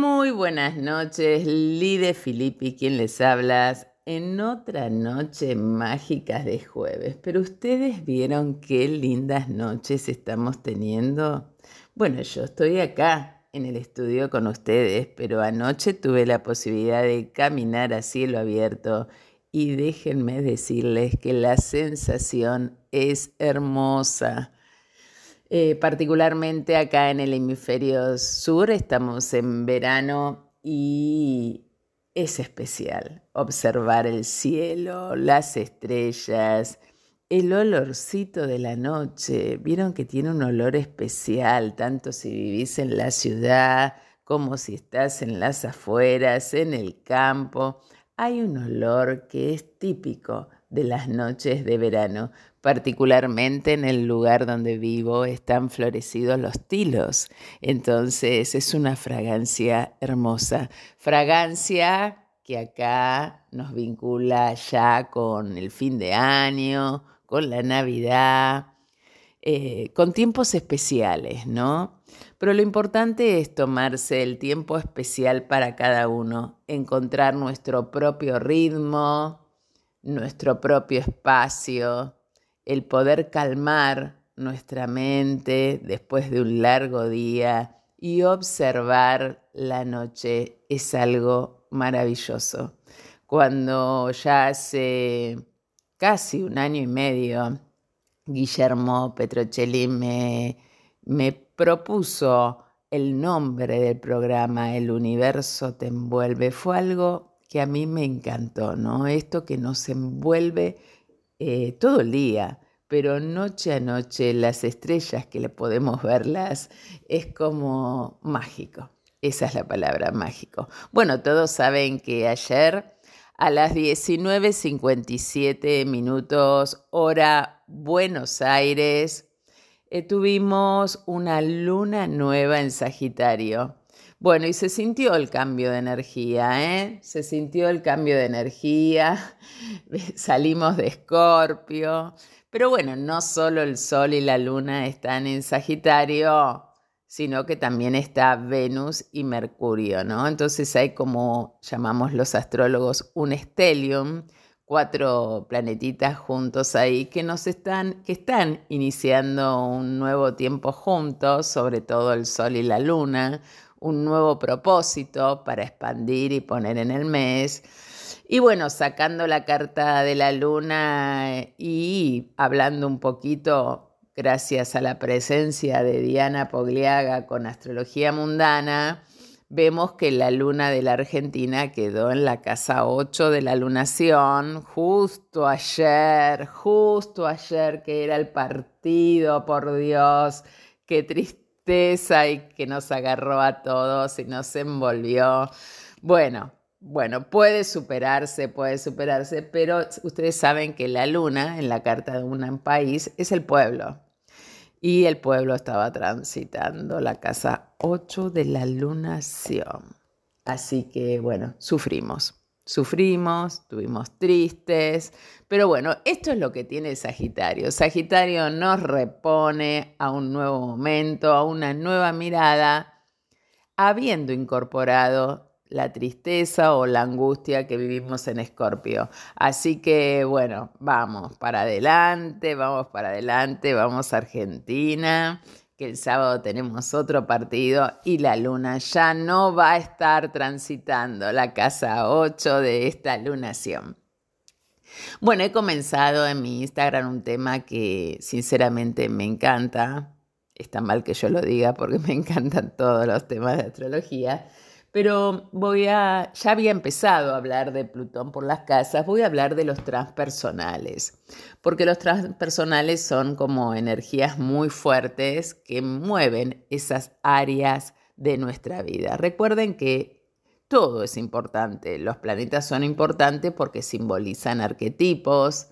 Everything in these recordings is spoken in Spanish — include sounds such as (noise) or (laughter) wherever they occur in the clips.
Muy buenas noches, Lide Filippi, quien les habla en otra noche mágica de jueves. Pero ustedes vieron qué lindas noches estamos teniendo. Bueno, yo estoy acá en el estudio con ustedes, pero anoche tuve la posibilidad de caminar a cielo abierto y déjenme decirles que la sensación es hermosa. Eh, particularmente acá en el hemisferio sur estamos en verano y es especial observar el cielo, las estrellas, el olorcito de la noche. Vieron que tiene un olor especial, tanto si vivís en la ciudad como si estás en las afueras, en el campo. Hay un olor que es típico de las noches de verano. Particularmente en el lugar donde vivo están florecidos los tilos. Entonces es una fragancia hermosa. Fragancia que acá nos vincula ya con el fin de año, con la Navidad, eh, con tiempos especiales, ¿no? Pero lo importante es tomarse el tiempo especial para cada uno, encontrar nuestro propio ritmo, nuestro propio espacio, el poder calmar nuestra mente después de un largo día y observar la noche es algo maravilloso. Cuando ya hace casi un año y medio, Guillermo Petrocelli me, me propuso el nombre del programa El universo te envuelve. Fue algo que a mí me encantó, ¿no? Esto que nos envuelve eh, todo el día, pero noche a noche las estrellas que le podemos verlas es como mágico. Esa es la palabra mágico. Bueno, todos saben que ayer a las 19.57 minutos, hora Buenos Aires, eh, tuvimos una luna nueva en Sagitario. Bueno, y se sintió el cambio de energía, ¿eh? Se sintió el cambio de energía, (laughs) salimos de Escorpio, pero bueno, no solo el Sol y la Luna están en Sagitario, sino que también está Venus y Mercurio, ¿no? Entonces hay como llamamos los astrólogos un stellium, cuatro planetitas juntos ahí que nos están que están iniciando un nuevo tiempo juntos, sobre todo el Sol y la Luna, un nuevo propósito para expandir y poner en el mes. Y bueno, sacando la carta de la luna y hablando un poquito, gracias a la presencia de Diana Pogliaga con Astrología Mundana, vemos que la luna de la Argentina quedó en la casa 8 de la lunación, justo ayer, justo ayer que era el partido, por Dios, qué triste y que nos agarró a todos y nos envolvió. Bueno, bueno, puede superarse, puede superarse, pero ustedes saben que la luna en la carta de un país es el pueblo. Y el pueblo estaba transitando la casa 8 de la lunación. Así que, bueno, sufrimos sufrimos, tuvimos tristes, pero bueno, esto es lo que tiene Sagitario. Sagitario nos repone a un nuevo momento, a una nueva mirada, habiendo incorporado la tristeza o la angustia que vivimos en Escorpio. Así que bueno, vamos para adelante, vamos para adelante, vamos a Argentina que el sábado tenemos otro partido y la luna ya no va a estar transitando la casa 8 de esta lunación. Bueno, he comenzado en mi Instagram un tema que sinceramente me encanta. Está mal que yo lo diga porque (laughs) me encantan todos los temas de astrología pero voy a, ya había empezado a hablar de Plutón por las casas, voy a hablar de los transpersonales, porque los transpersonales son como energías muy fuertes que mueven esas áreas de nuestra vida. Recuerden que todo es importante, los planetas son importantes porque simbolizan arquetipos,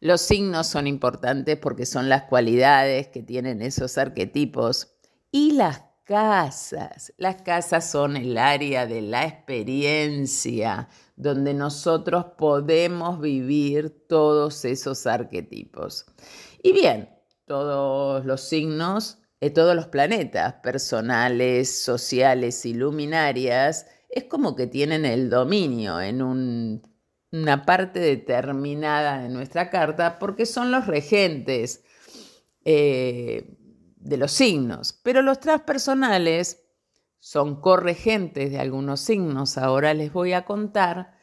los signos son importantes porque son las cualidades que tienen esos arquetipos y las casas. Las casas son el área de la experiencia donde nosotros podemos vivir todos esos arquetipos. Y bien, todos los signos eh, todos los planetas, personales, sociales y luminarias, es como que tienen el dominio en una parte determinada de nuestra carta porque son los regentes eh, de los signos. Pero los transpersonales son corregentes de algunos signos, ahora les voy a contar,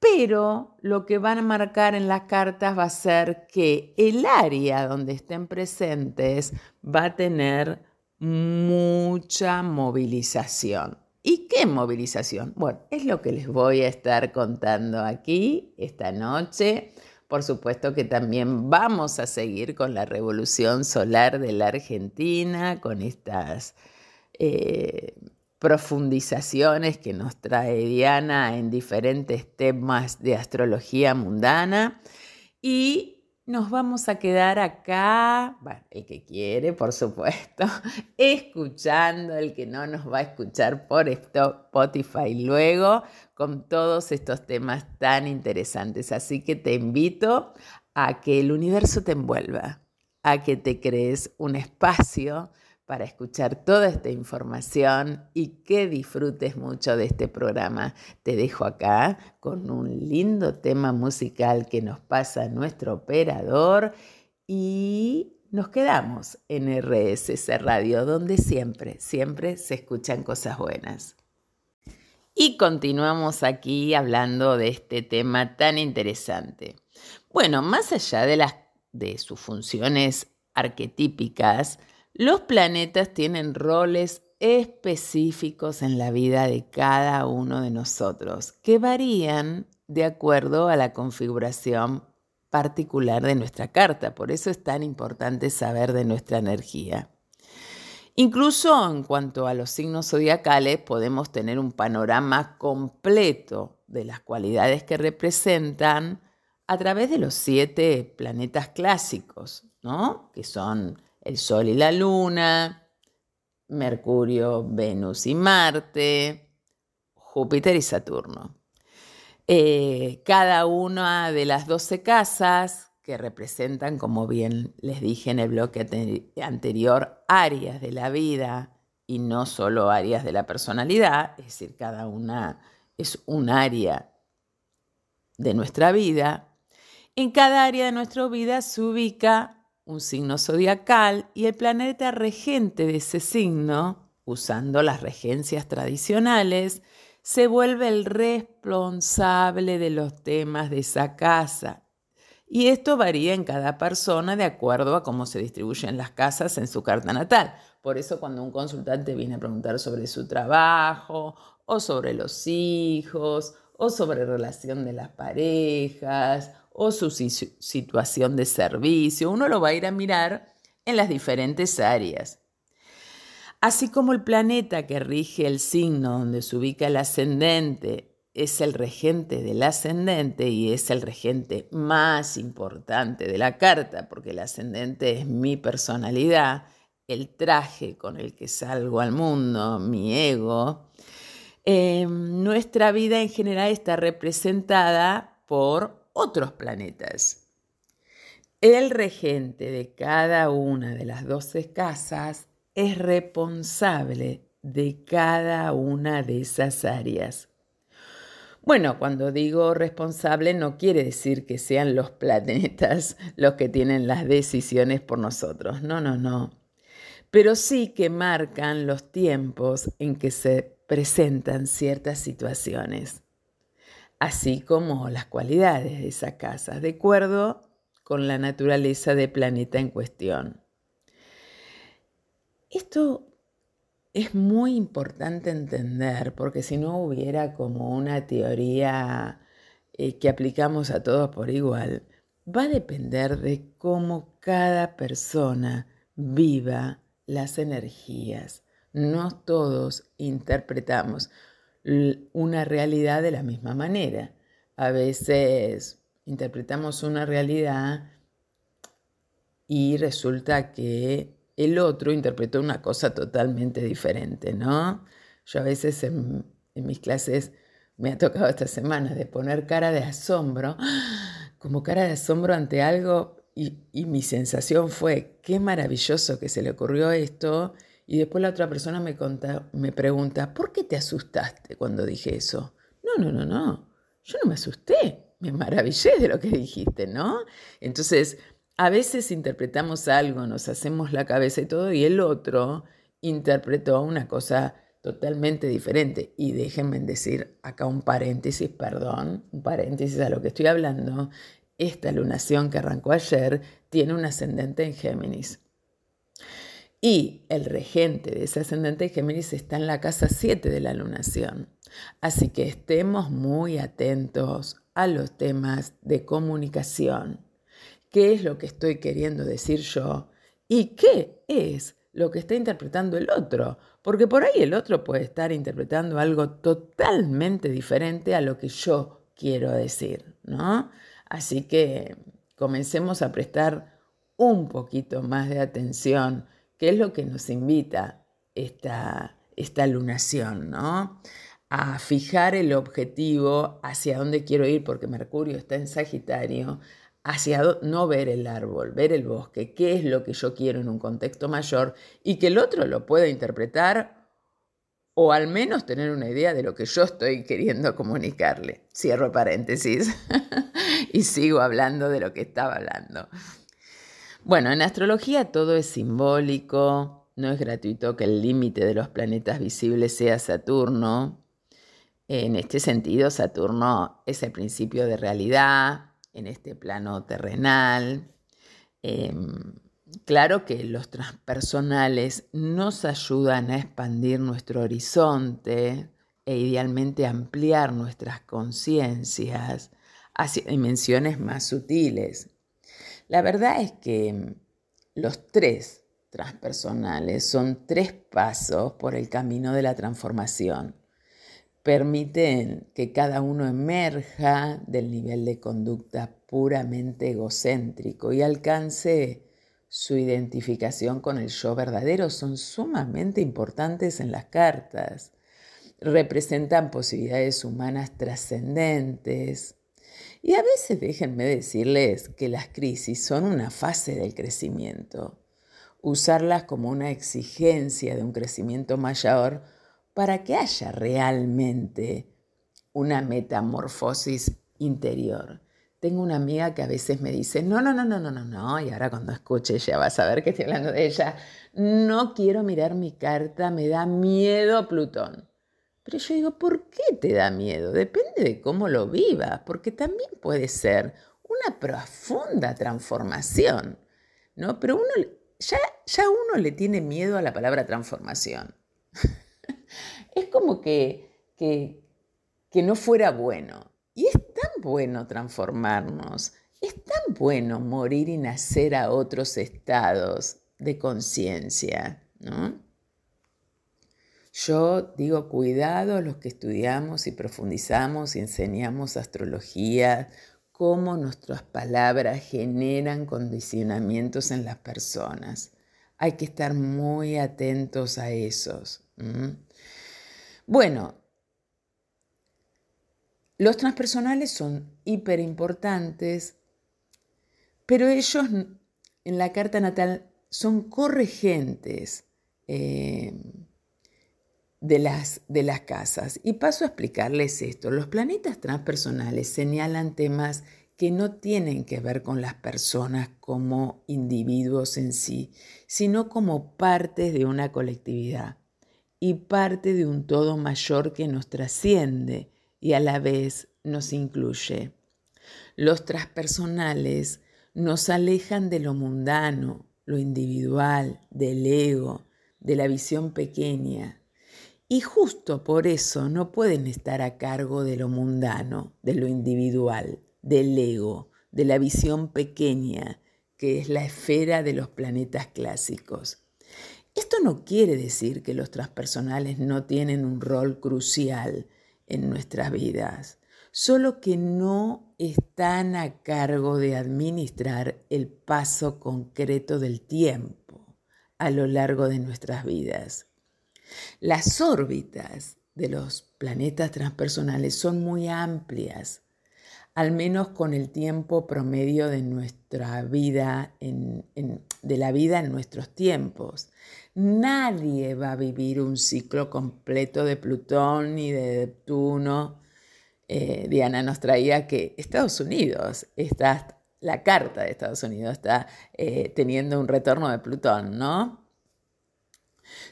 pero lo que van a marcar en las cartas va a ser que el área donde estén presentes va a tener mucha movilización. ¿Y qué movilización? Bueno, es lo que les voy a estar contando aquí esta noche. Por supuesto que también vamos a seguir con la revolución solar de la Argentina, con estas eh, profundizaciones que nos trae Diana en diferentes temas de astrología mundana. Y nos vamos a quedar acá, bueno, el que quiere, por supuesto, (laughs) escuchando, el que no nos va a escuchar por Spotify luego, con todos estos temas tan interesantes. Así que te invito a que el universo te envuelva, a que te crees un espacio para escuchar toda esta información y que disfrutes mucho de este programa. Te dejo acá con un lindo tema musical que nos pasa nuestro operador y nos quedamos en RSS Radio, donde siempre, siempre se escuchan cosas buenas. Y continuamos aquí hablando de este tema tan interesante. Bueno, más allá de, las, de sus funciones arquetípicas, los planetas tienen roles específicos en la vida de cada uno de nosotros que varían de acuerdo a la configuración particular de nuestra carta. Por eso es tan importante saber de nuestra energía. Incluso en cuanto a los signos zodiacales, podemos tener un panorama completo de las cualidades que representan a través de los siete planetas clásicos, ¿no? que son el Sol y la Luna, Mercurio, Venus y Marte, Júpiter y Saturno. Eh, cada una de las 12 casas que representan, como bien les dije en el bloque anterior, áreas de la vida y no solo áreas de la personalidad, es decir, cada una es un área de nuestra vida. En cada área de nuestra vida se ubica un signo zodiacal y el planeta regente de ese signo, usando las regencias tradicionales, se vuelve el responsable de los temas de esa casa. Y esto varía en cada persona de acuerdo a cómo se distribuyen las casas en su carta natal. Por eso cuando un consultante viene a preguntar sobre su trabajo o sobre los hijos o sobre relación de las parejas o su situación de servicio. Uno lo va a ir a mirar en las diferentes áreas. Así como el planeta que rige el signo donde se ubica el ascendente es el regente del ascendente y es el regente más importante de la carta, porque el ascendente es mi personalidad, el traje con el que salgo al mundo, mi ego, eh, nuestra vida en general está representada por otros planetas. El regente de cada una de las doce casas es responsable de cada una de esas áreas. Bueno, cuando digo responsable no quiere decir que sean los planetas (laughs) los que tienen las decisiones por nosotros, no, no, no. Pero sí que marcan los tiempos en que se presentan ciertas situaciones así como las cualidades de esa casa, de acuerdo con la naturaleza del planeta en cuestión. Esto es muy importante entender porque si no hubiera como una teoría eh, que aplicamos a todos por igual, va a depender de cómo cada persona viva las energías. No todos interpretamos una realidad de la misma manera. A veces interpretamos una realidad y resulta que el otro interpretó una cosa totalmente diferente, ¿no? Yo a veces en, mis clases me ha tocado esta semana de poner cara de asombro, (gasps) como cara de asombro ante algo y, mi sensación fue, qué maravilloso que se le ocurrió esto. Y después la otra persona me, pregunta, ¿por qué te asustaste cuando dije eso? No, no, no, no. Yo no me asusté. Me maravillé de lo que dijiste, ¿no? Entonces, a veces interpretamos algo, nos hacemos la cabeza y todo, y el otro interpretó una cosa totalmente diferente. Y déjenme decir acá un paréntesis, perdón, un paréntesis a lo que estoy hablando. Esta lunación que arrancó ayer tiene un ascendente en Géminis. Y el regente de ese ascendente en Géminis está en la casa 7 de la lunación. Así que estemos muy atentos a los temas de comunicación. ¿Qué es lo que estoy queriendo decir yo? ¿Y qué es lo que está interpretando el otro? Porque por ahí el otro puede estar interpretando algo totalmente diferente a lo que yo quiero decir, ¿no? Así que comencemos a prestar un poquito más de atención, que es lo que nos invita esta, esta lunación, ¿no? A fijar el objetivo hacia dónde quiero ir, porque Mercurio está en Sagitario, hacia no ver el árbol, ver el bosque, qué es lo que yo quiero en un contexto mayor y que el otro lo pueda interpretar o al menos tener una idea de lo que yo estoy queriendo comunicarle. Cierro paréntesis (laughs) y sigo hablando de lo que estaba hablando. Bueno, en astrología todo es simbólico, no es gratuito que el límite de los planetas visibles sea Saturno. En este sentido, Saturno es el principio de realidad en este plano terrenal. Em, Claro que los transpersonales nos ayudan a expandir nuestro horizonte e idealmente ampliar nuestras conciencias hacia dimensiones más sutiles. La verdad es que los tres transpersonales son tres pasos por el camino de la transformación. Permiten que cada uno emerja del nivel de conducta puramente egocéntrico y alcance su identificación con el yo verdadero son sumamente importantes en las cartas. Representan posibilidades humanas trascendentes. Y a veces déjenme decirles que las crisis son una fase del crecimiento. Usarlas como una exigencia de un crecimiento mayor para que haya realmente una metamorfosis interior. Tengo una amiga que a veces me dice, no, no, no, no, no, no, no, y ahora cuando escuche ella va a saber que estoy hablando de ella, no quiero mirar mi carta, me da miedo Plutón. Pero yo digo, ¿por qué te da miedo? Depende de cómo lo vivas, porque también puede ser una profunda transformación, ¿no? Pero uno, ya, ya uno le tiene miedo a la palabra transformación. (laughs) es como que, que, que no fuera bueno. Y es tan bueno transformarnos, es tan bueno morir y nacer a otros estados de conciencia, ¿no? Yo digo, cuidado los que estudiamos y profundizamos y enseñamos astrología, cómo nuestras palabras generan condicionamientos en las personas. Hay que estar muy atentos a esos. Bueno, los transpersonales son hiper importantes, pero ellos en la carta natal son corregentes eh, de, las, de las casas. Y paso a explicarles esto. Los planetas transpersonales señalan temas que no tienen que ver con las personas como individuos en sí, sino como partes de una colectividad y parte de un todo mayor que nos trasciende y a la vez nos incluye. Los transpersonales nos alejan de lo mundano, lo individual, del ego, de la visión pequeña. Y justo por eso no pueden estar a cargo de lo mundano, de lo individual, del ego, de la visión pequeña, que es la esfera de los planetas clásicos. Esto no quiere decir que los transpersonales no tienen un rol crucial en nuestras vidas, solo que no están a cargo de administrar el paso concreto del tiempo a lo largo de nuestras vidas. Las órbitas de los planetas transpersonales son muy amplias. al menos con el tiempo promedio de nuestra vida, de la vida en nuestros tiempos. Nadie va a vivir un ciclo completo de Plutón ni de Neptuno. Eh, Diana nos traía que Estados Unidos está, la carta de Estados Unidos está eh, teniendo un retorno de Plutón, ¿no?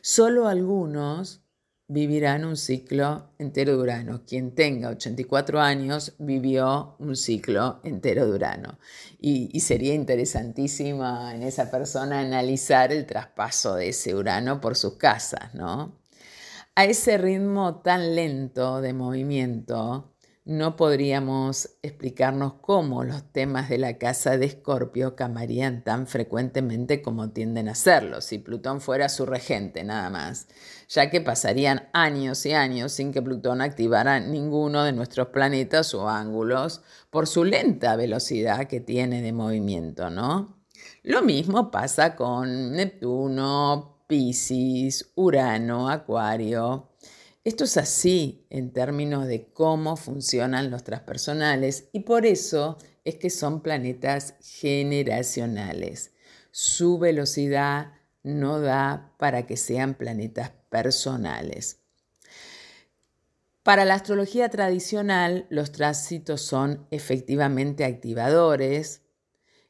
Solo algunos vivirán un ciclo entero de Urano. Quien tenga 84 años vivió un ciclo entero de Urano. Y, sería interesantísimo en esa persona analizar el traspaso de ese Urano por sus casas, ¿no? A ese ritmo tan lento de movimiento, no podríamos explicarnos cómo los temas de la casa de Escorpio camarían tan frecuentemente como tienden a hacerlo si Plutón fuera su regente nada más, ya que pasarían años y años sin que Plutón activara ninguno de nuestros planetas o ángulos por su lenta velocidad que tiene de movimiento, ¿no? Lo mismo pasa con Neptuno, Pisces, Urano, Acuario, esto es así en términos de cómo funcionan los transpersonales y por eso es que son planetas generacionales. Su velocidad no da para que sean planetas personales. Para la astrología tradicional, los tránsitos son efectivamente activadores,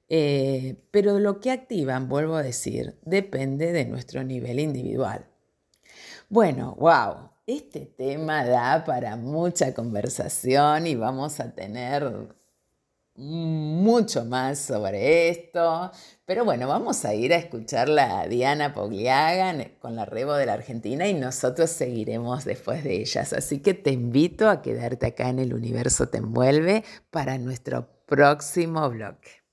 eh, pero lo que activan, vuelvo a decir, depende de nuestro nivel individual. Bueno, wow, este tema da para mucha conversación y vamos a tener mucho más sobre esto. Pero bueno, vamos a ir a escuchar a Diana Pogliaga con la Rebo de la Argentina y nosotros seguiremos después de ellas. Así que te invito a quedarte acá en el Universo Te Envuelve para nuestro próximo bloque.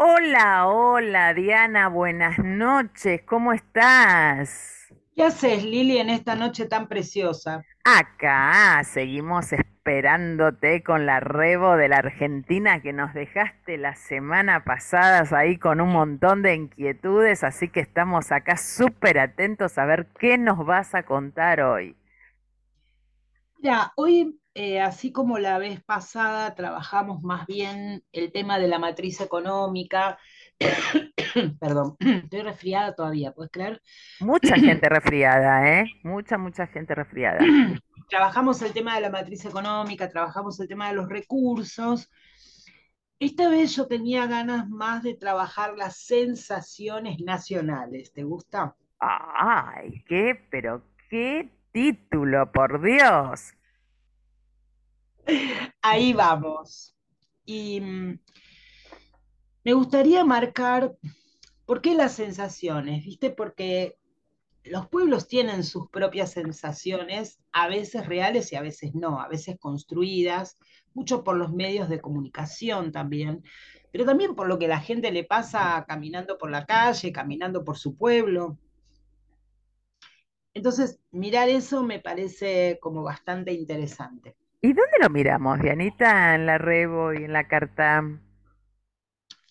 Hola, hola Diana, buenas noches, ¿cómo estás? ¿Qué haces, Lili, en esta noche tan preciosa? Acá seguimos esperándote con la rebo de la Argentina que nos dejaste la semana pasada ahí con un montón de inquietudes, así que estamos acá súper atentos a ver qué nos vas a contar hoy. Ya, hoy eh, así como la vez pasada trabajamos más bien el tema de la matriz económica, (coughs) perdón, (coughs) estoy resfriada todavía, ¿puedes creer? Mucha gente resfriada, ¿eh? Mucha, mucha gente resfriada. (coughs) trabajamos el tema de la matriz económica, trabajamos el tema de los recursos. Esta vez yo tenía ganas más de trabajar las sensaciones nacionales, ¿te gusta? Ay, qué, pero qué título, por Dios. Ahí vamos. Y mm, me gustaría marcar, ¿por qué las sensaciones? ¿Viste? Porque los pueblos tienen sus propias sensaciones, a veces reales y a veces no, a veces construidas, mucho por los medios de comunicación también, pero también por lo que la gente le pasa caminando por la calle, caminando por su pueblo. Entonces, mirar eso me parece como bastante interesante. ¿Y dónde lo miramos, Dianita? ¿En la Rebo y en la carta?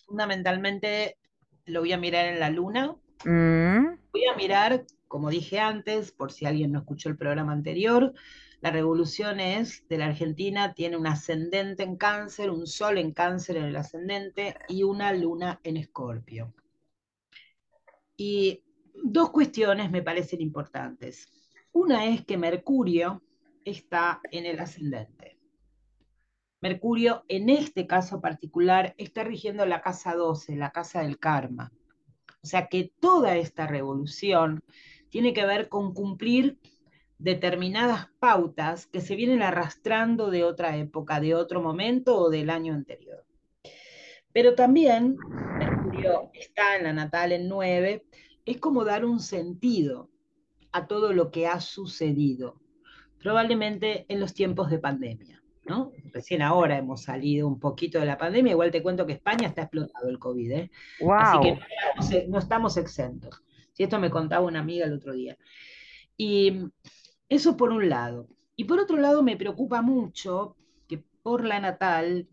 Fundamentalmente lo voy a mirar en la luna. Mm. Voy a mirar, como dije antes, por si alguien no escuchó el programa anterior, la revolución es de la Argentina, tiene un ascendente en cáncer, un sol en cáncer en el ascendente y una luna en escorpio. Y dos cuestiones me parecen importantes. Una es que Mercurio, está en el ascendente. Mercurio, en este caso particular, está rigiendo la casa 12, la casa del karma. O sea que toda esta revolución tiene que ver con cumplir determinadas pautas que se vienen arrastrando de otra época, de otro momento o del año anterior. Pero también Mercurio está en la natal en 9, es como dar un sentido a todo lo que ha sucedido probablemente en los tiempos de pandemia. ¿no? Recién ahora hemos salido un poquito de la pandemia, igual te cuento que España está explotado el COVID, ¿eh? así que no estamos, exentos. Si esto me contaba una amiga el otro día. Y eso por un lado. Y por otro lado me preocupa mucho que por la natal,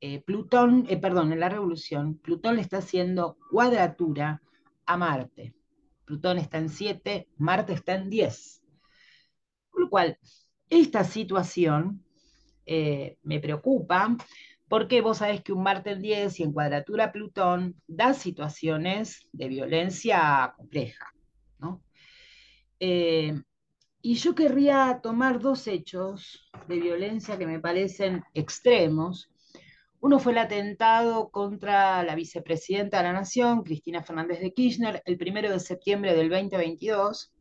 eh, Plutón, eh, perdón, en la revolución, Plutón le está haciendo cuadratura a Marte. Plutón está en 7, Marte está en 10 lo cual, esta situación eh, me preocupa porque vos sabés que un Marte en 10 y en cuadratura Plutón da situaciones de violencia compleja. ¿no? Eh, y yo querría tomar dos hechos de violencia que me parecen extremos. Uno fue el atentado contra la vicepresidenta de la Nación, Cristina Fernández de Kirchner, el primero de septiembre del 2022.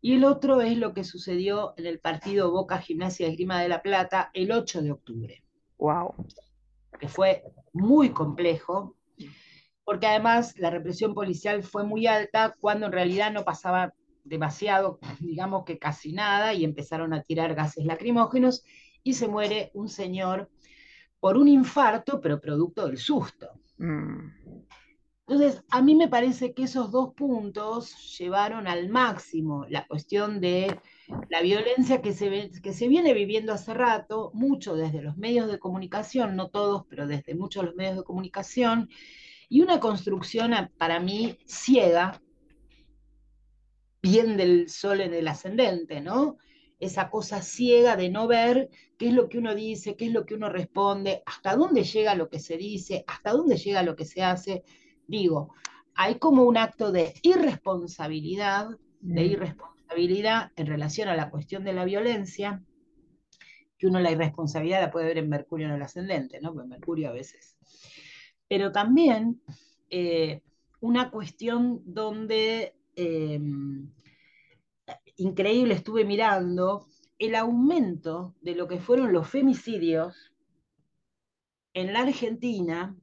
Y el otro es lo que sucedió en el partido Boca Gimnasia de Esgrima de la Plata el 8 de octubre. Wow. Que fue muy complejo, porque además la represión policial fue muy alta cuando en realidad no pasaba demasiado, (laughs) digamos que casi nada, y empezaron a tirar gases lacrimógenos y se muere un señor por un infarto, pero producto del susto. Mm. Entonces, a mí me parece que esos dos puntos llevaron al máximo la cuestión de la violencia que se, viene viviendo hace rato, mucho desde los medios de comunicación, no todos, pero desde muchos de los medios de comunicación, y una construcción para mí ciega bien del sol en el ascendente, ¿no? Esa cosa ciega de no ver qué es lo que uno dice, qué es lo que uno responde, hasta dónde llega lo que se dice, hasta dónde llega lo que se hace. Digo, hay como un acto de irresponsabilidad, de mm. irresponsabilidad en relación a la cuestión de la violencia, que uno la irresponsabilidad la puede ver en Mercurio en el ascendente, ¿no? Porque Mercurio a veces. Pero también eh, una cuestión donde Em, increíble, estuve mirando el aumento de lo que fueron los femicidios en la Argentina.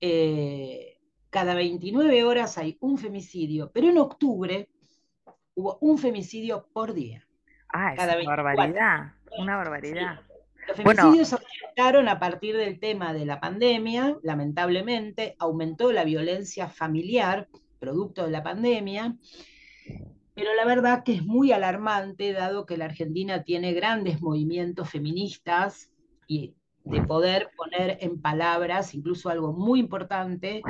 Eh, cada 29 horas hay un femicidio, pero en octubre hubo un femicidio por día. Ah, es una barbaridad, una barbaridad. Los femicidios aumentaron a partir del tema de la pandemia, lamentablemente, aumentó la violencia familiar, producto de la pandemia, pero la verdad que es muy alarmante dado que la Argentina tiene grandes movimientos feministas y de poder poner en palabras incluso algo muy importante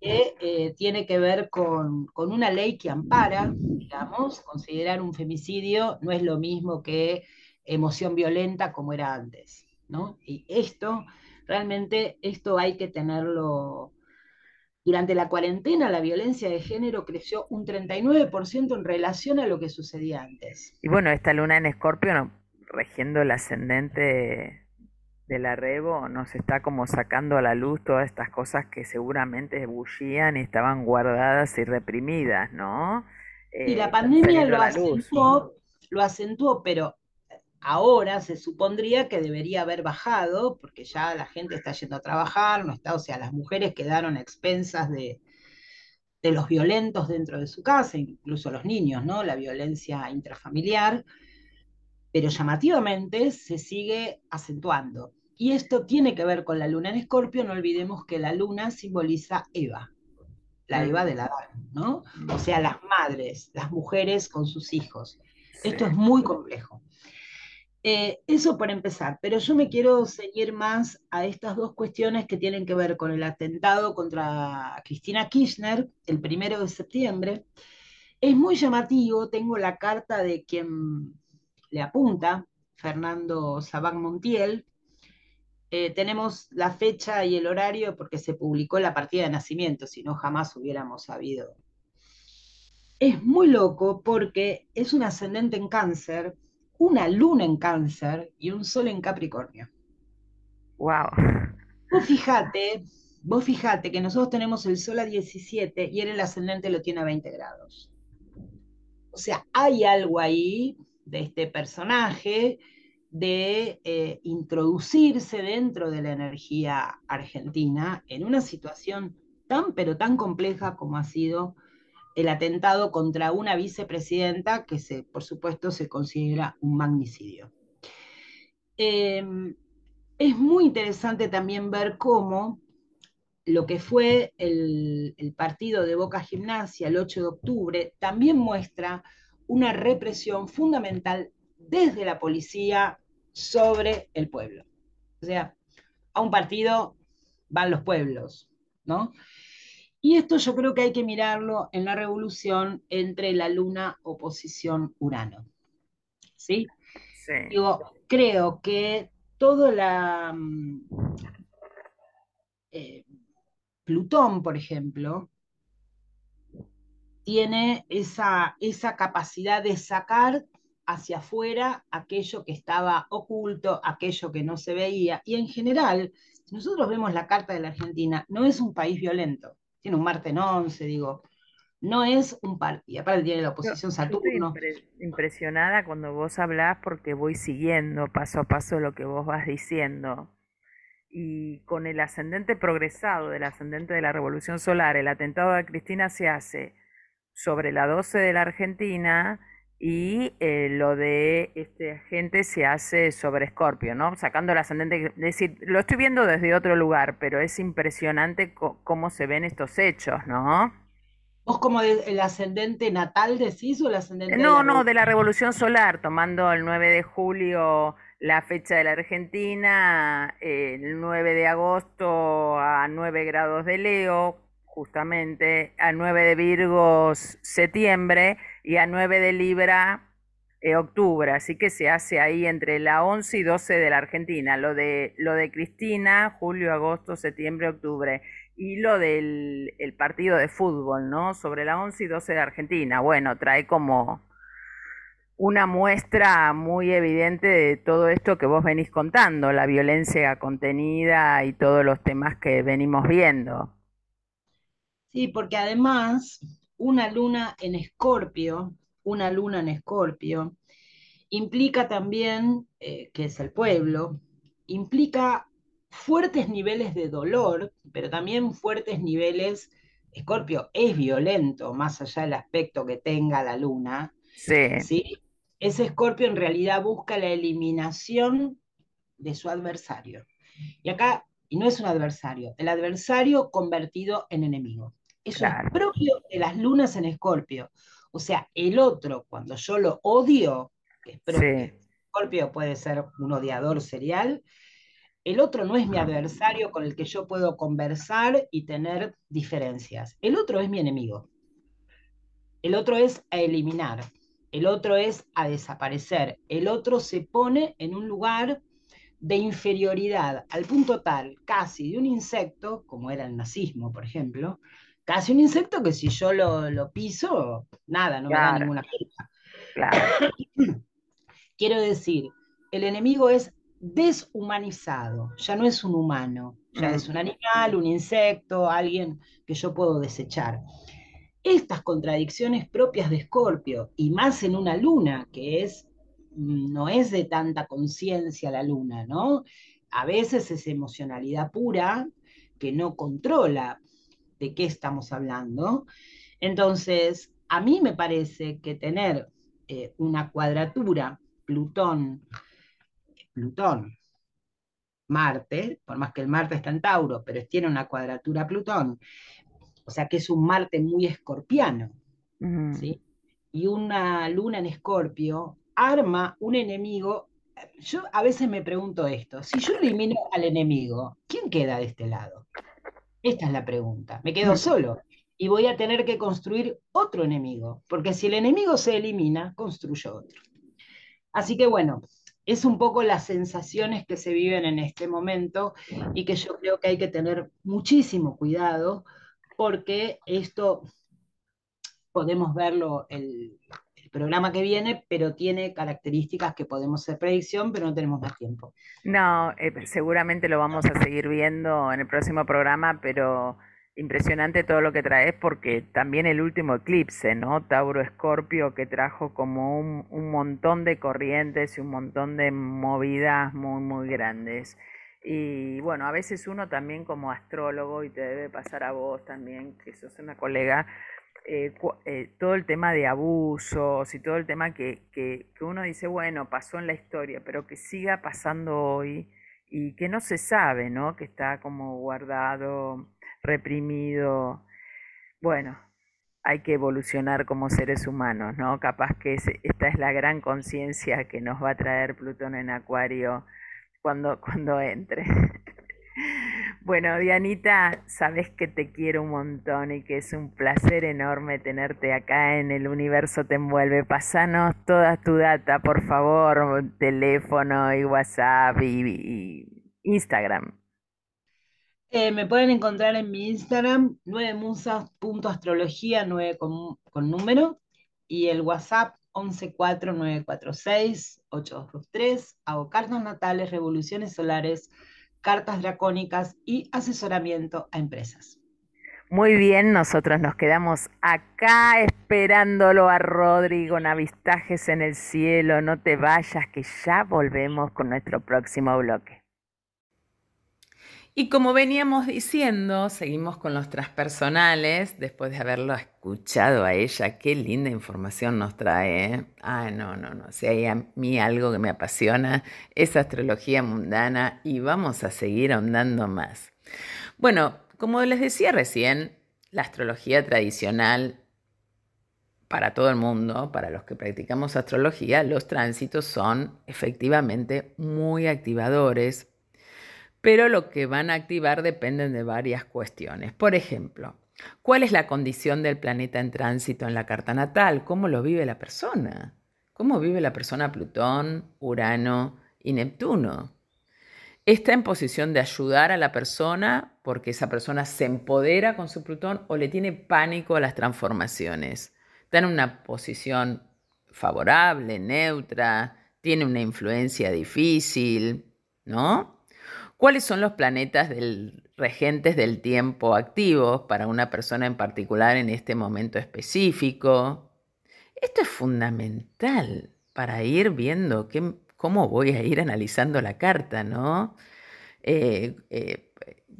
que eh, tiene que ver con, con, una ley que ampara, digamos, considerar un femicidio no es lo mismo que emoción violenta como era antes, ¿no? Y esto, realmente, esto hay que tenerlo durante la cuarentena la violencia de género creció un 39% en relación a lo que sucedía antes. Y bueno, esta luna en Escorpio, regiendo el ascendente de la Rebo, nos está como sacando a la luz todas estas cosas que seguramente bullían y estaban guardadas y reprimidas, ¿no? y la eh, pandemia lo acentuó, lo acentuó, pero ahora se supondría que debería haber bajado, porque ya la gente está yendo a trabajar, no está, o sea, las mujeres quedaron expensas de, de los violentos dentro de su casa, incluso los niños, ¿no? La violencia intrafamiliar, pero llamativamente se sigue acentuando. Y esto tiene que ver con la luna en Escorpio, no olvidemos que la luna simboliza Eva, la Eva del Adán, ¿no? O sea, las madres, las mujeres con sus hijos. Esto es muy complejo. Eh, eso por empezar, pero yo me quiero ceñir más a estas dos cuestiones que tienen que ver con el atentado contra Cristina Kirchner el primero de septiembre. Es muy llamativo, tengo la carta de quien le apunta, Fernando Sabán Montiel. Eh, tenemos la fecha y el horario porque se publicó la partida de nacimiento, si no jamás hubiéramos sabido. Es muy loco porque es un ascendente en cáncer, una luna en cáncer y un sol en Capricornio. Wow. Vos fíjate, vos fíjate que nosotros tenemos el sol a 17 y él el ascendente lo tiene a 20 grados. O sea, hay algo ahí de este personaje de eh, introducirse dentro de la energía argentina en una situación tan pero tan compleja como ha sido el atentado contra una vicepresidenta que se, por supuesto se considera un magnicidio. Em, es muy interesante también ver cómo lo que fue el, el, partido de Boca Gimnasia el 8 de octubre también muestra una represión fundamental desde la policía sobre el pueblo. O sea, a un partido van los pueblos, ¿no? Y esto yo creo que hay que mirarlo en la revolución entre la luna oposición Urano. ¿Sí? Digo, creo que todo la... Mm, eh, Plutón, por ejemplo, tiene esa, esa capacidad de sacar hacia afuera aquello que estaba oculto, aquello que no se veía. Y en general, si nosotros vemos la carta de la Argentina, no es un país violento. Tiene un Marte en 11, digo, no es un partido. Y aparte tiene la oposición Saturno. estoy impresionada cuando vos hablás porque voy siguiendo paso a paso lo que vos vas diciendo. Y con el ascendente progresado del ascendente de la revolución solar, el atentado de Cristina se hace sobre la 12 de la Argentina y eh, lo de este agente se hace sobre Escorpio, ¿no? Sacando el ascendente, es decir, lo estoy viendo desde otro lugar, pero es impresionante cómo se ven estos hechos, ¿no? ¿Vos como el ascendente natal decís o el ascendente? No, no, de la Revolución Solar, tomando el 9 de julio la fecha de la Argentina, el 9 de agosto a 9 grados de Leo, justamente, a 9 de Virgo septiembre y a 9 de Libra eh, octubre, así que se hace ahí entre la 11 y 12 de la Argentina, lo de, lo de Cristina, julio, agosto, septiembre, octubre, y lo del el partido de fútbol, ¿no? Sobre la 11 y 12 de Argentina, bueno, trae como una muestra muy evidente de todo esto que vos venís contando, la violencia contenida y todos los temas que venimos viendo. Sí, porque además una luna en escorpio, una luna en escorpio, implica también, eh, que es el pueblo, implica fuertes niveles de dolor, pero también fuertes niveles, escorpio es violento, más allá del aspecto que tenga la luna, sí. ¿sí? ese escorpio en realidad busca la eliminación de su adversario. Y acá, y no es un adversario, el adversario convertido en enemigo. Eso es propio de las lunas en escorpio. O sea, el otro, cuando yo lo odio, que es propio, escorpio puede ser un odiador serial, el otro no es mi adversario con el que yo puedo conversar y tener diferencias. El otro es mi enemigo. El otro es a eliminar el otro es a desaparecer, el otro se pone en un lugar de inferioridad, al punto tal, casi de un insecto, como era el nazismo, por ejemplo, casi un insecto que si yo lo, piso, nada, no me da ninguna culpa. (coughs) Quiero decir, el enemigo es deshumanizado, ya no es un humano, ya mm. es un animal, un insecto, alguien que yo puedo desechar estas contradicciones propias de Escorpio, y más en una luna, que es, no es de tanta conciencia la luna, ¿no? A veces es emocionalidad pura que no controla de qué estamos hablando. Entonces, a mí me parece que tener eh, una cuadratura Plutón, Plutón, Marte, por más que el Marte está en Tauro, pero tiene una cuadratura Plutón, o sea que es un Marte muy escorpiano, ¿sí? Y una luna en escorpio arma un enemigo. Yo a veces me pregunto esto, si yo elimino al enemigo, ¿quién queda de este lado? Esta es la pregunta. Me quedo solo y voy a tener que construir otro enemigo, porque si el enemigo se elimina, construyo otro. Así que bueno, es un poco las sensaciones que se viven en este momento y que yo creo que hay que tener muchísimo cuidado porque esto podemos verlo el, programa que viene, pero tiene características que podemos hacer predicción, pero no tenemos más tiempo. No, eh, seguramente lo vamos a seguir viendo en el próximo programa, pero impresionante todo lo que traes porque también el último eclipse, ¿no? Tauro Escorpio que trajo como un, un montón de corrientes y un montón de movidas muy, muy grandes. Y bueno, a veces uno también como astrólogo, y te debe pasar a vos también, que sos una colega, eh, eh, todo el tema de abusos y todo el tema que, que, uno dice, bueno, pasó en la historia, pero que siga pasando hoy y que no se sabe, ¿no? Que está como guardado, reprimido. Bueno, hay que evolucionar como seres humanos, ¿no? Capaz que esta es la gran conciencia que nos va a traer Plutón en Acuario cuando, (laughs) cuando entre. (laughs) Bueno, Dianita, sabes que te quiero un montón y que es un placer enorme tenerte acá en el universo te envuelve. Pasanos toda tu data, por favor, teléfono y WhatsApp y, Instagram. Eh, me pueden encontrar en mi Instagram, 9musas.astrología, 9 con, con número, y el WhatsApp 1149468223. Hago cartas natales, revoluciones solares cartas dracónicas y asesoramiento a empresas. Muy bien, nosotros nos quedamos acá esperándolo a Rodrigo, Navistajes en el cielo. No te vayas, que ya volvemos con nuestro próximo bloque. Y como veníamos diciendo, seguimos con los transpersonales, después de haberlo escuchado a ella, qué linda información nos trae. ¿eh? Ah, no, no, no, si hay a mí algo que me apasiona, es astrología mundana y vamos a seguir ahondando más. Bueno, como les decía recién, la astrología tradicional para todo el mundo, para los que practicamos astrología, los tránsitos son efectivamente muy activadores pero lo que van a activar dependen de varias cuestiones. Por ejemplo, ¿cuál es la condición del planeta en tránsito en la carta natal? ¿Cómo lo vive la persona? ¿Cómo vive la persona Plutón, Urano y Neptuno? ¿Está en posición de ayudar a la persona porque esa persona se empodera con su Plutón o le tiene pánico a las transformaciones? ¿Está en una posición favorable, neutra? ¿Tiene una influencia difícil? ¿No? ¿Cuáles son los planetas regentes del tiempo activos para una persona en particular en este momento específico? Esto es fundamental para ir viendo cómo voy a ir analizando la carta, ¿no? Eh, eh,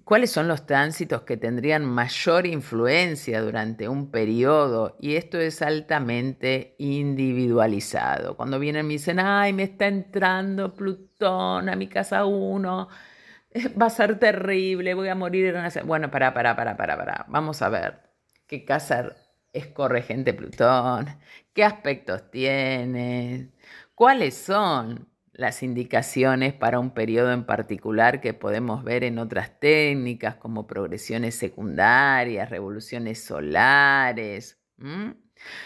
¿Cuáles son los tránsitos que tendrían mayor influencia durante un periodo? Y esto es altamente individualizado. Cuando vienen y me dicen, ay, me está entrando Plutón a mi casa 1, (laughs) va a ser terrible, voy a morir en una... Bueno, para, para, para, para, para. Vamos a ver qué casa es corregente Plutón, qué aspectos tiene, cuáles son las indicaciones para un periodo en particular que podemos ver en otras técnicas como progresiones secundarias, revoluciones solares.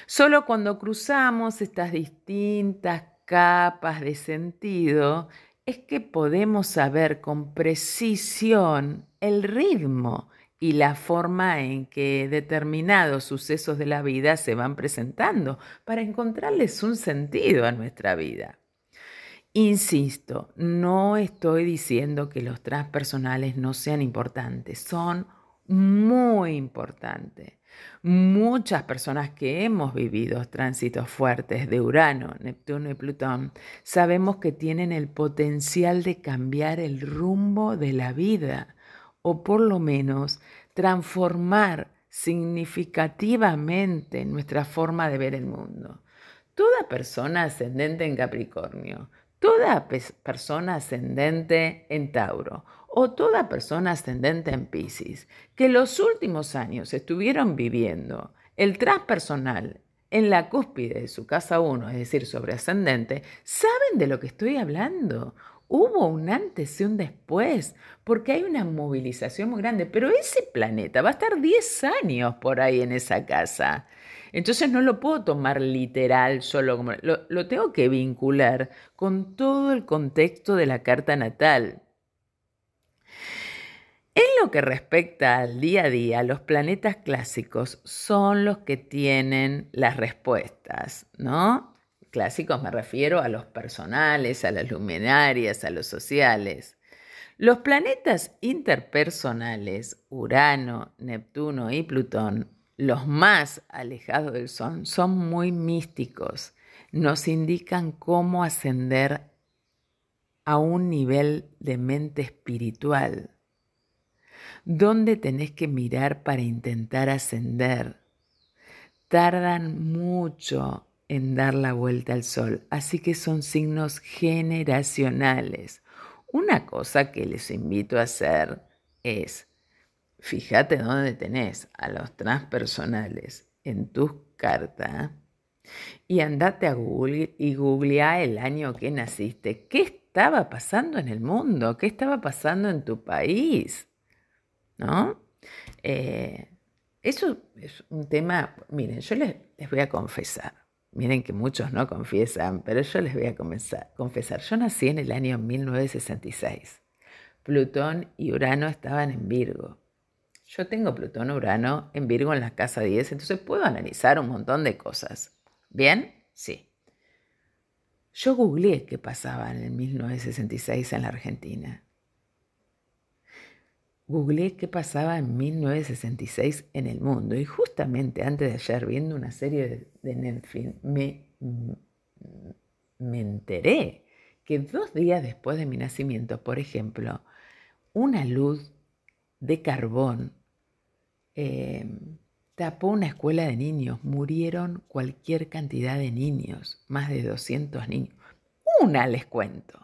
Solo cuando cruzamos estas distintas capas de sentido es que podemos saber con precisión el ritmo y la forma en que determinados sucesos de la vida se van presentando para encontrarles un sentido a nuestra vida. Insisto, no estoy diciendo que los transpersonales no sean importantes, son muy importantes. Muchas personas que hemos vivido tránsitos fuertes de Urano, Neptuno y Plutón, sabemos que tienen el potencial de cambiar el rumbo de la vida o por lo menos transformar significativamente nuestra forma de ver el mundo. Toda persona ascendente en Capricornio, toda persona ascendente en Tauro o toda persona ascendente en Pisces que los últimos años estuvieron viviendo el transpersonal en la cúspide de su casa 1, es decir, sobre ascendente, saben de lo que estoy hablando. Hubo un antes y un después, porque hay una movilización muy grande, pero ese planeta va a estar 10 años por ahí en esa casa. Entonces no lo puedo tomar literal solo como... Lo, lo tengo que vincular con todo el contexto de la carta natal. En lo que respecta al día a día, los planetas clásicos son los que tienen las respuestas, ¿no? Clásicos me refiero a los personales, a las luminarias, a los sociales. Los planetas interpersonales, Urano, Neptuno y Plutón, los más alejados del Sol, son muy místicos. Nos indican cómo ascender a un nivel de mente espiritual ¿Dónde tenés que mirar para intentar ascender? Tardan mucho en dar la vuelta al sol, así que son signos generacionales. Una cosa que les invito a hacer es, fíjate dónde tenés a los transpersonales en tus cartas y andate a Google y googlea el año que naciste. ¿Qué estaba pasando en el mundo? ¿Qué estaba pasando en tu país? ¿No? Eh, eso es un tema, miren, yo les, voy a confesar, miren que muchos no confiesan, pero yo les voy a confesar, yo nací en el año 1966. Plutón y Urano estaban en Virgo. Yo tengo Plutón Urano en Virgo en la casa 10, entonces puedo analizar un montón de cosas. ¿Bien? Sí. Yo googleé qué pasaba en el 1966 en la Argentina. Googleé qué pasaba en 1966 en el mundo y justamente antes de ayer viendo una serie de Netflix me, me enteré que dos días después de mi nacimiento, por ejemplo, una luz de carbón eh, tapó una escuela de niños. Murieron cualquier cantidad de niños, más de 200 niños. Una les cuento.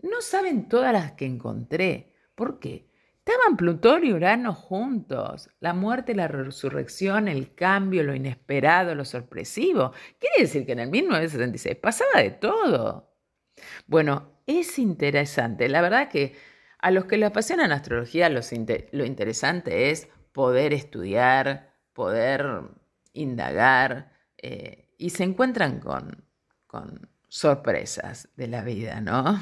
No saben todas las que encontré. ¿Por qué? Estaban Plutón y Urano juntos. La muerte, la resurrección, el cambio, lo inesperado, lo sorpresivo. Quiere decir que en el 1976 pasaba de todo. Bueno, es interesante. La verdad que a los que le apasionan astrología, lo interesante es poder estudiar, poder indagar eh, y se encuentran con, con sorpresas de la vida, ¿no?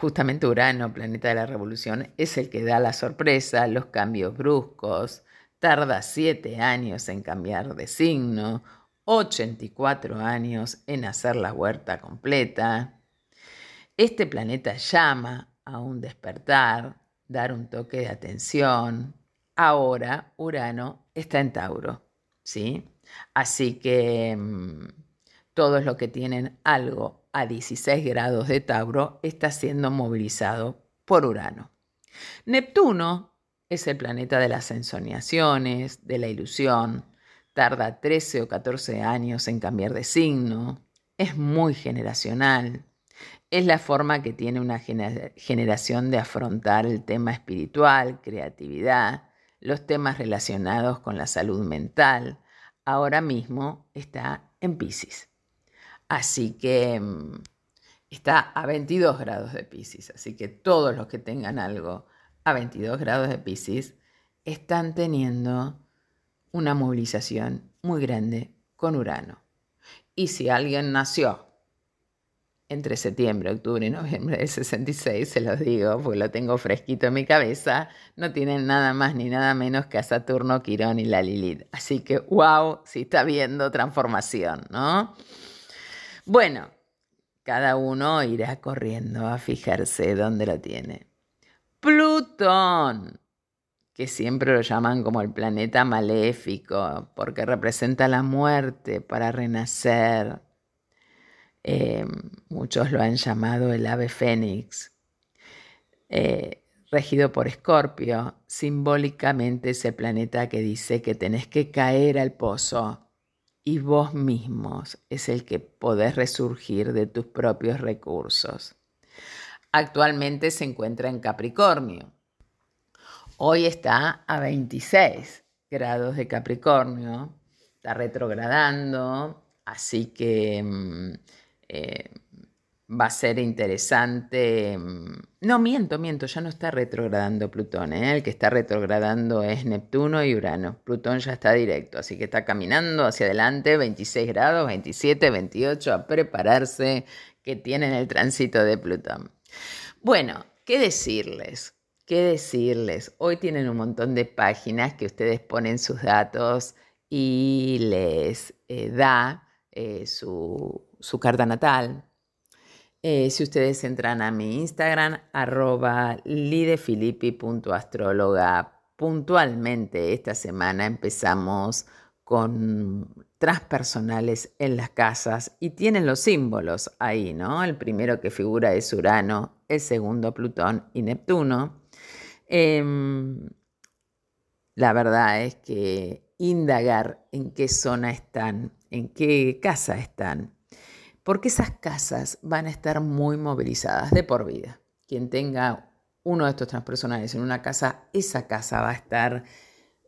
Justamente Urano, planeta de la revolución, es el que da la sorpresa, los cambios bruscos, tarda siete años en cambiar de signo, 84 años en hacer la huerta completa. Este planeta llama a un despertar, dar un toque de atención. Ahora Urano está en Tauro, ¿sí? Así que mm, todos los que tienen algo a 16 grados de Tauro está siendo movilizado por Urano. Neptuno es el planeta de las ensoñaciones, de la ilusión, tarda 13 o 14 años en cambiar de signo, es muy generacional, es la forma que tiene una generación de afrontar el tema espiritual, creatividad, los temas relacionados con la salud mental. Ahora mismo está en Pisces. Así que mm, está a 22 grados de Pisces. Así que todos los que tengan algo a 22 grados de Pisces están teniendo una movilización muy grande con Urano. Y si alguien nació entre septiembre, octubre y noviembre del 66, se los digo, porque lo tengo fresquito en mi cabeza, no tienen nada más ni nada menos que a Saturno, Quirón y la Lilith. Así que, wow, si está viendo transformación, ¿no? Bueno, cada uno irá corriendo a fijarse dónde lo tiene. Plutón, que siempre lo llaman como el planeta maléfico, porque representa la muerte para renacer eh, muchos lo han llamado el ave fénix, eh, regido por Escorpio, simbólicamente ese planeta que dice que tenés que caer al pozo y vos mismos es el que podés resurgir de tus propios recursos. Actualmente se encuentra en Capricornio. Hoy está a 26 grados de Capricornio, está retrogradando, así que mm, eh, va a ser interesante. Mm, no, miento, miento, ya no está retrogradando Plutón. ¿eh? El que está retrogradando es Neptuno y Urano. Plutón ya está directo, así que está caminando hacia adelante, 26 grados, 27, 28, a prepararse que tienen el tránsito de Plutón. Bueno, ¿qué decirles? ¿Qué decirles? Hoy tienen un montón de páginas que ustedes ponen sus datos y les eh, da su su carta natal. Eh, si ustedes entran a mi Instagram, arroba lidefilippi.astróloga, puntualmente esta semana empezamos con transpersonales en las casas y tienen los símbolos ahí, ¿no? El primero que figura es Urano, el segundo Plutón y Neptuno. Em, la verdad es que indagar en qué zona están, en qué casa están, porque esas casas van a estar muy movilizadas de por vida. Quien tenga uno de estos transpersonales en una casa, esa casa va a estar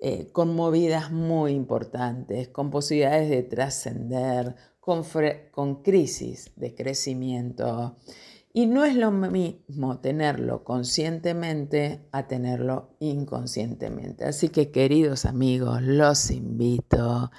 eh, con movidas muy importantes, con posibilidades de trascender, con, con crisis de crecimiento. Y no es lo mismo tenerlo conscientemente a tenerlo inconscientemente. Así que queridos amigos, los invito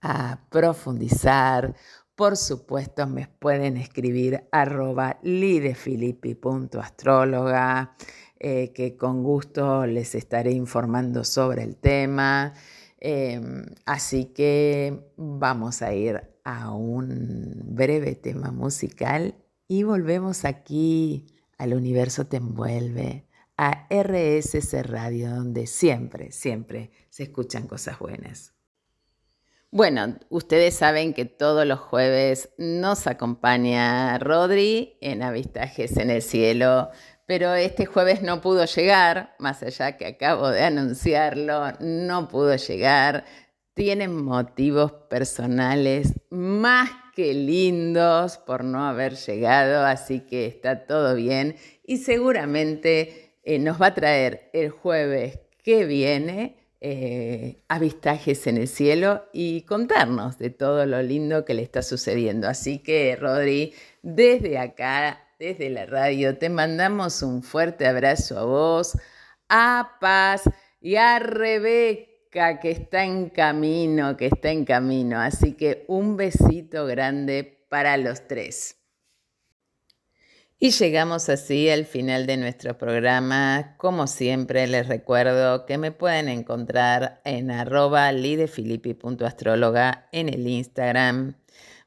a profundizar. Por supuesto, me pueden escribir arroba lidefilippi.astróloga, eh, que con gusto les estaré informando sobre el tema. Em, así que vamos a ir a un breve tema musical y volvemos aquí al universo te envuelve, a RSC Radio, donde siempre, siempre se escuchan cosas buenas. Bueno, ustedes saben que todos los jueves nos acompaña Rodri en Avistajes en el Cielo, pero este jueves no pudo llegar, más allá que acabo de anunciarlo, no pudo llegar. Tienen motivos personales más que lindos por no haber llegado, así que está todo bien y seguramente eh, nos va a traer el jueves que viene eh, avistajes en el cielo y contarnos de todo lo lindo que le está sucediendo. Así que, Rodri, desde acá, desde la radio, te mandamos un fuerte abrazo a vos, a Paz y a Rebeca, que está en camino, que está en camino. Así que un besito grande para los tres. Y llegamos así al final de nuestro programa. Como siempre, les recuerdo que me pueden encontrar en arroba lidefilippi.astróloga en el Instagram.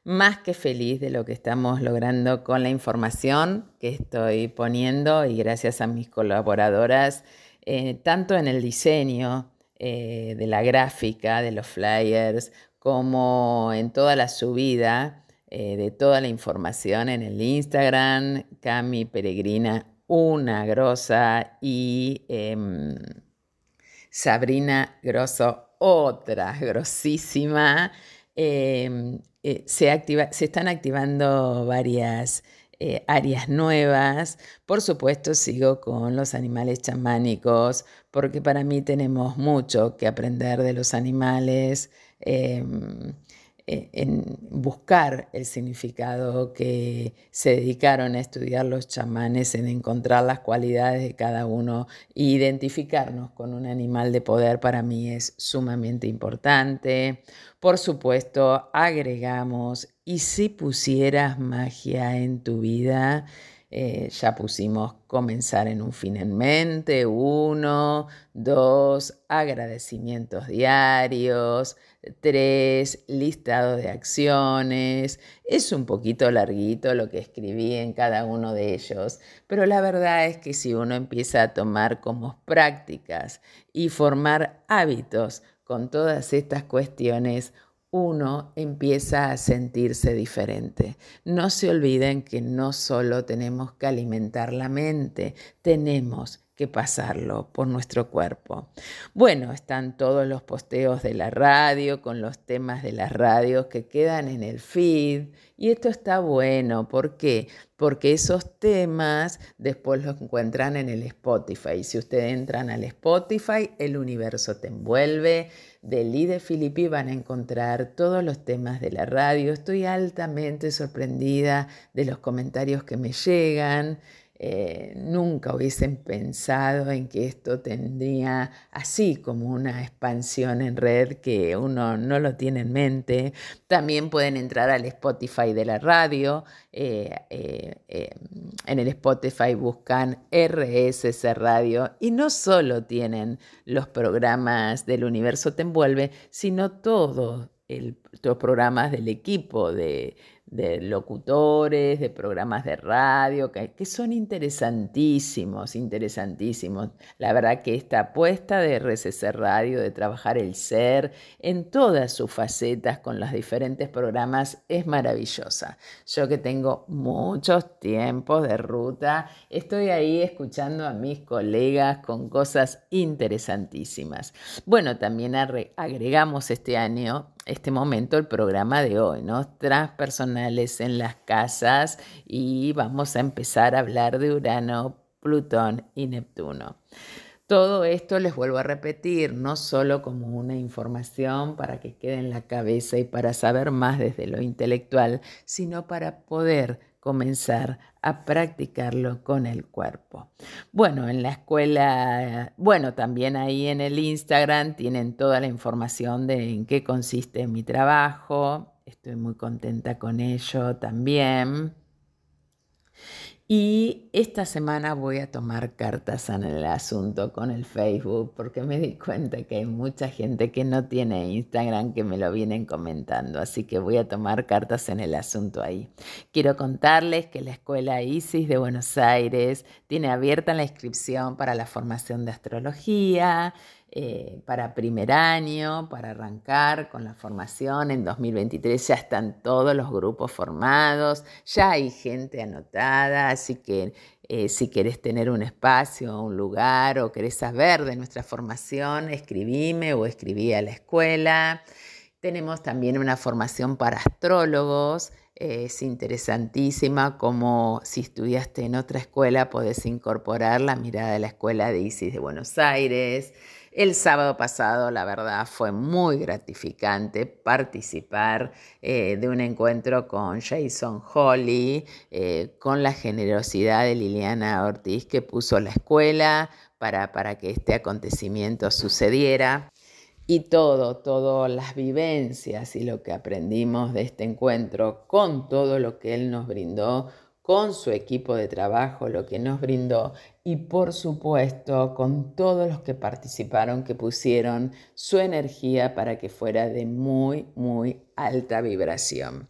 Más que feliz de lo que estamos logrando con la información que estoy poniendo y gracias a mis colaboradoras, eh, tanto en el diseño eh, de la gráfica, de los flyers, como en toda la subida eh, de toda la información en el Instagram, Cami Peregrina, una grosa, y em, Sabrina Grosso, otra grosísima. Em, eh, se, se, están activando varias eh, áreas nuevas. Por supuesto, sigo con los animales chamánicos, porque para mí tenemos mucho que aprender de los animales. Em, en buscar el significado que se dedicaron a estudiar los chamanes, en encontrar las cualidades de cada uno e identificarnos con un animal de poder para mí es sumamente importante. Por supuesto, agregamos, y si pusieras magia en tu vida, eh, ya pusimos comenzar en un fin en mente, uno, dos, agradecimientos diarios, tres, listado de acciones. Es un poquito larguito lo que escribí en cada uno de ellos, pero la verdad es que si uno empieza a tomar como prácticas y formar hábitos con todas estas cuestiones, uno empieza a sentirse diferente. No se olviden que no solo tenemos que alimentar la mente, tenemos pasarlo por nuestro cuerpo. Bueno, están todos los posteos de la radio con los temas de las radios que quedan en el feed y esto está bueno. ¿Por qué? Porque esos temas después los encuentran en el Spotify. Si ustedes entran al Spotify, el universo te envuelve de Lide Filippi van a encontrar todos los temas de la radio. Estoy altamente sorprendida de los comentarios que me llegan. Eh, nunca hubiesen pensado en que esto tendría así como una expansión en red que uno no lo tiene en mente. También pueden entrar al Spotify de la radio. Eh, eh, en el Spotify buscan RSC Radio y no solo tienen los programas del universo te envuelve, sino todos los programas del equipo de, de locutores, de programas de radio, que, que, son interesantísimos, interesantísimos. La verdad que esta apuesta de RCC Radio, de trabajar el ser en todas sus facetas con los diferentes programas, es maravillosa. Yo que tengo muchos tiempos de ruta, estoy ahí escuchando a mis colegas con cosas interesantísimas. Bueno, también agregamos este año este momento el programa de hoy, ¿no? Transpersonales en las casas y vamos a empezar a hablar de Urano, Plutón y Neptuno. Todo esto les vuelvo a repetir, no solo como una información para que quede en la cabeza y para saber más desde lo intelectual, sino para poder comenzar a practicarlo con el cuerpo. Bueno, en la escuela, bueno, también ahí en el Instagram tienen toda la información de en qué consiste mi trabajo. Estoy muy contenta con ello también. Y esta semana voy a tomar cartas en el asunto con el Facebook porque me di cuenta que hay mucha gente que no tiene Instagram que me lo vienen comentando, así que voy a tomar cartas en el asunto ahí. Quiero contarles que la Escuela ISIS de Buenos Aires tiene abierta la inscripción para la formación de astrología. Eh, para primer año, para arrancar con la formación. En 2023 ya están todos los grupos formados, ya hay gente anotada, así que eh, si querés tener un espacio, un lugar o querés saber de nuestra formación, escribime o escribí a la escuela. Tenemos también una formación para astrólogos. es interesantísima como si estudiaste en otra escuela podés incorporar la mirada de la escuela de ISIS de Buenos Aires. El sábado pasado, la verdad, fue muy gratificante participar eh, de un encuentro con Jason Holly, eh, con la generosidad de Liliana Ortiz que puso la escuela para, para que este acontecimiento sucediera. Y todo, todas las vivencias y lo que aprendimos de este encuentro con todo lo que él nos brindó con su equipo de trabajo, lo que nos brindó y por supuesto con todos los que participaron, que pusieron su energía para que fuera de muy, muy alta vibración.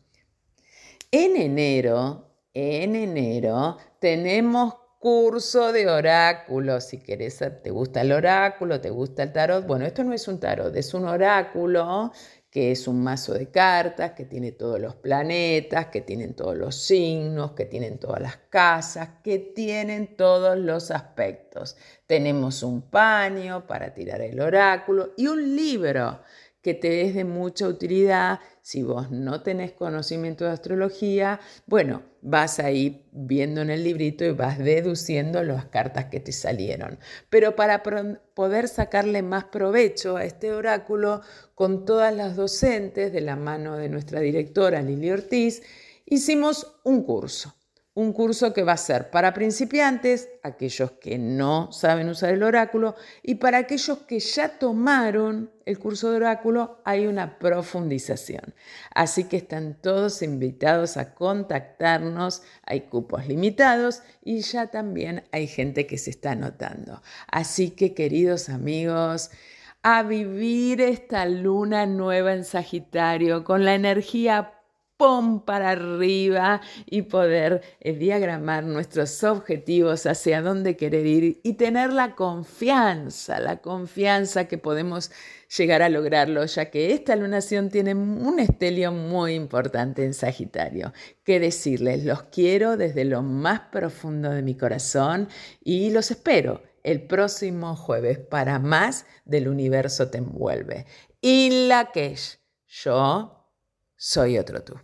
En enero, en enero tenemos curso de oráculo. Si querés, te gusta el oráculo, te gusta el tarot. Bueno, esto no es un tarot, es un oráculo que es un mazo de cartas, que tiene todos los planetas, que tienen todos los signos, que tienen todas las casas, que tienen todos los aspectos. Tenemos un paño para tirar el oráculo y un libro que te es de mucha utilidad. Si vos no tenés conocimiento de astrología, bueno, vas ahí viendo en el librito y vas deduciendo las cartas que te salieron. Pero para poder sacarle más provecho a este oráculo, con todas las docentes de la mano de nuestra directora Lili Ortiz, hicimos un curso un curso que va a ser para principiantes, aquellos que no saben usar el oráculo, y para aquellos que ya tomaron el curso de oráculo hay una profundización. Así que están todos invitados a contactarnos, hay cupos limitados y ya también hay gente que se está anotando. Así que queridos amigos, a vivir esta luna nueva en Sagitario con la energía para arriba y poder eh, diagramar nuestros objetivos, hacia dónde querer ir y tener la confianza, la confianza que podemos llegar a lograrlo, ya que esta lunación tiene un estelio muy importante en Sagitario. ¿Qué decirles? Los quiero desde lo más profundo de mi corazón y los espero el próximo jueves para más del universo te envuelve. Y la que yo soy otro tú.